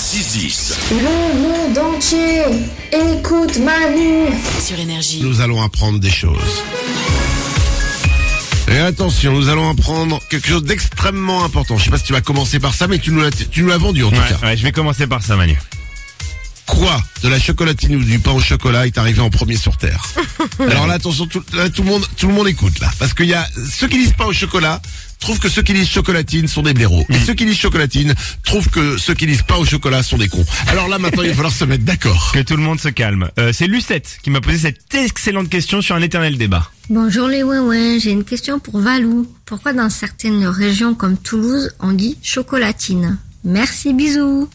6-10. Le monde entier écoute Manu. sur énergie. nous allons apprendre des choses. Et attention, nous allons apprendre quelque chose d'extrêmement important. Je sais pas si tu vas commencer par ça, mais tu nous l'as, tu nous l'as vendu en tout cas. Ouais, je vais commencer par ça, Manu. Quoi de la chocolatine ou du pain au chocolat est arrivé en premier sur Terre Alors là, attention, tout, là, tout le monde, tout le monde écoute là, parce qu'il y a ceux qui disent pas au chocolat trouvent que ceux qui disent chocolatine sont des blaireaux, et ceux qui disent chocolatine trouvent que ceux qui disent pas au chocolat sont des cons. Alors là, maintenant, il va falloir se mettre d'accord. Que tout le monde se calme. Euh, c'est Lucette qui m'a posé cette excellente question sur un éternel débat. Bonjour les ouin j'ai une question pour Valou. Pourquoi dans certaines régions comme Toulouse, on dit chocolatine? Merci, bisous.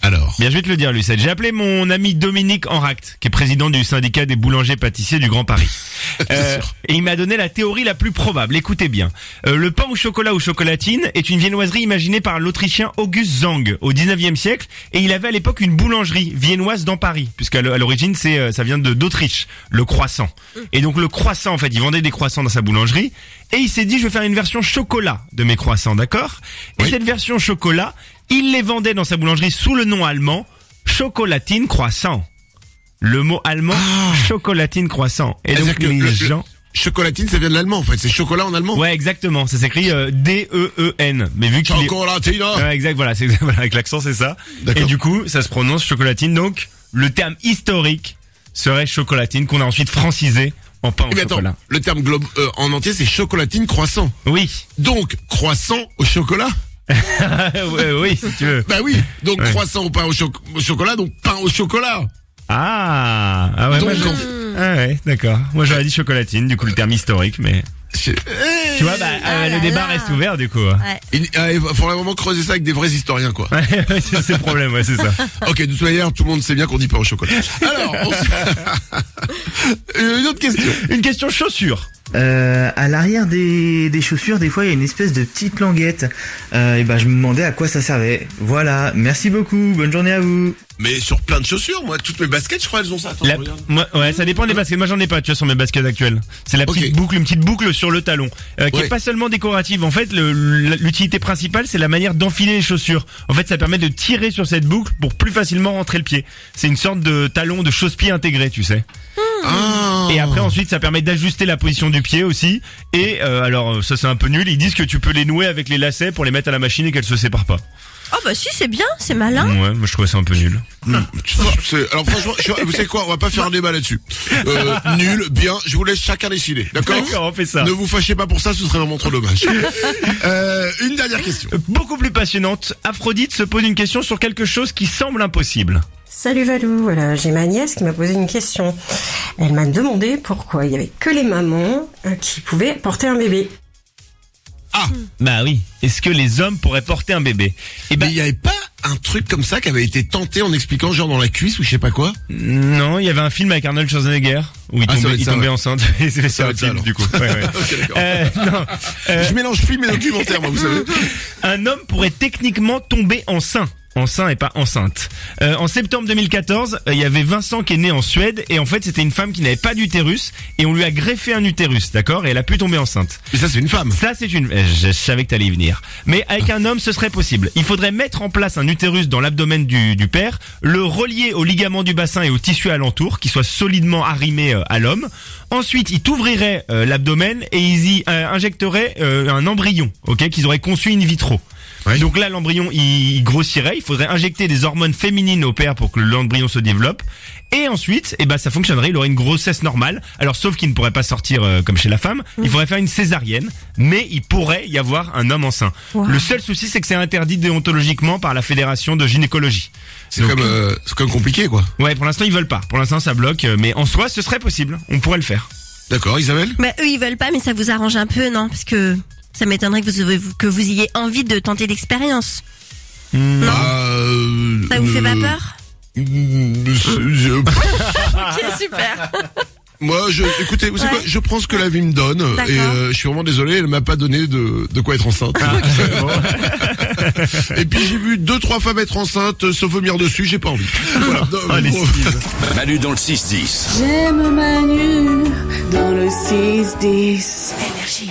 Alors, Bien, je vais te le dire, Lucette. J'ai appelé mon ami Dominique Enract, qui est président du syndicat des boulangers-pâtissiers du Grand Paris. Euh, et il m'a donné la théorie la plus probable. Écoutez bien. Euh, le pain au chocolat ou chocolatine est une viennoiserie imaginée par l'Autrichien August Zang au 19e siècle, et il avait à l'époque une boulangerie viennoise dans Paris, puisqu'à l'origine c'est euh, ça vient de d'Autriche, le croissant. Et donc le croissant, en fait, il vendait des croissants dans sa boulangerie, et il s'est dit je vais faire une version chocolat de mes croissants, d'accord? Et Oui. cette version chocolat, il les vendait dans sa boulangerie sous le nom allemand chocolatine croissant. Le mot allemand chocolatine croissant. Et donc les le- le- gens chocolatine, ça vient de l'allemand en fait. C'est chocolat en allemand. Ouais, exactement. Ça s'écrit euh, D-E-E-N. Mais vu qu'il est... Chocolatine. Ouais, exact, voilà, c'est voilà, avec l'accent, c'est ça. Et du coup, ça se prononce chocolatine. Donc, le terme historique serait chocolatine qu'on a ensuite francisé en pain au Eh bien, attends, chocolat. le terme globe euh, en entier, c'est chocolatine croissant. Oui. Donc, croissant au chocolat oui, si tu veux. Bah oui, donc Ouais. croissant au pain au, cho- au chocolat, donc pain au chocolat. Ah, ah ouais, moi, Donc, je- ah ouais, d'accord. Moi, j'aurais dit chocolatine, du coup, le terme historique, mais C'est- tu vois, bah, euh, le débat reste ouvert, du coup. Il, ah, il faudrait vraiment creuser ça avec des vrais historiens, quoi. C'est le problème, ouais, c'est ça. ok, de toute manière, tout le monde sait bien qu'on dit pain au chocolat. Alors, on s- une autre question. Une question chaussure. Euh, à l'arrière des, des chaussures, des fois, il y a une espèce de petite languette. Euh, et ben, je me demandais à quoi ça servait. Voilà. Merci beaucoup. Bonne journée à vous. Mais sur plein de chaussures, moi, toutes mes baskets, je crois, elles ont ça. Attends, La- regarde. moi, ouais, ça dépend des baskets. Moi, j'en ai pas, tu vois, sur mes baskets actuelles. C'est la petite boucle, une petite boucle sur le talon, euh, qui Ouais. est pas seulement décorative. En fait, le- l'utilité principale, c'est la manière d'enfiler les chaussures. En fait, ça permet de tirer sur cette boucle pour plus facilement rentrer le pied. C'est une sorte de talon de chausse-pied intégré, tu sais. Ah. Et après, ensuite, ça permet d'ajuster la position du pied aussi. Et euh, alors, ça c'est un peu nul. Ils disent que tu peux les nouer avec les lacets pour les mettre à la machine et qu'elles se séparent pas. Oh bah si, c'est bien, c'est malin. Ouais, moi je trouvais ça un peu nul. C'est- Alors franchement, je- vous savez quoi, on va pas faire un débat là-dessus. Euh, nul, bien, je vous laisse chacun décider, d'accord? D'accord, on fait ça. Ne vous fâchez pas pour ça, ce serait vraiment trop dommage. Euh, une dernière question. Beaucoup plus passionnante, Aphrodite se pose une question sur quelque chose qui semble impossible. Salut Valou, voilà, j'ai ma nièce qui m'a posé une question. Elle m'a demandé pourquoi il y avait que les mamans euh, qui pouvaient porter un bébé. Ah, Bah oui. Est-ce que les hommes pourraient porter un bébé? Eh ben mais il y avait pas un truc comme ça qui avait été tenté en expliquant genre dans la cuisse ou je sais pas quoi? Non, il y avait un film avec Arnold Schwarzenegger où il Ah, ça tombait, il ça, tombait ouais. enceinte. Et c'est Ça ça va le être ça, film du coup. Ouais, ouais. Euh, non. Euh, Je mélange film et documentaire, moi, vous savez. un homme pourrait techniquement tomber enceint. Enceint et pas enceinte. Euh, en septembre 2014, euh, il y avait Vincent qui est né en Suède et en fait c'était une femme qui n'avait pas d'utérus et on lui a greffé un utérus, d'accord? Et elle a pu tomber enceinte. Mais ça, c'est une femme. Ça, c'est une. euh, Je savais que t'allais y venir. Mais avec un homme, ce serait possible. Il faudrait mettre en place un utérus dans l'abdomen du, du père, le relier au ligament du bassin et au tissu alentour, qui soit solidement arrimé euh, à l'homme. Ensuite, il t'ouvrirait euh, l'abdomen et ils y injecteraient un embryon, ok, qu'ils auraient conçu in vitro. Ouais. Donc là, l'embryon, il, il grossirait. Il faudrait injecter des hormones féminines au père pour que l'embryon se développe. Et ensuite, eh ben, ça fonctionnerait. Il aurait une grossesse normale. Alors, sauf qu'il ne pourrait pas sortir euh, comme chez la femme. Il faudrait faire une césarienne. Mais il pourrait y avoir un homme enceint. Le seul souci, c'est que c'est interdit déontologiquement par la fédération de gynécologie. C'est comme, euh, c'est comme compliqué, quoi. Ouais, pour l'instant, ils veulent pas. Pour l'instant, ça bloque. euh, Mais en soi, ce serait possible. On pourrait le faire. D'accord, Isabelle? Bah eux ils veulent pas, mais ça vous arrange un peu, non? Parce que ça m'étonnerait que vous, que vous ayez envie de tenter l'expérience. Non? Ah, Ok, super. Moi, je, écoutez, vous savez Ouais. quoi, je prends ce que la vie me donne, et euh, je suis vraiment désolé, elle m'a pas donné de, de quoi être enceinte. et puis j'ai vu deux, trois femmes être enceintes, euh, se vomir dessus, j'ai pas envie. Voilà. Non, Oh, bon. Steve. Manu dans le 6-10. J'aime Manu dans le 6-10. Énergie.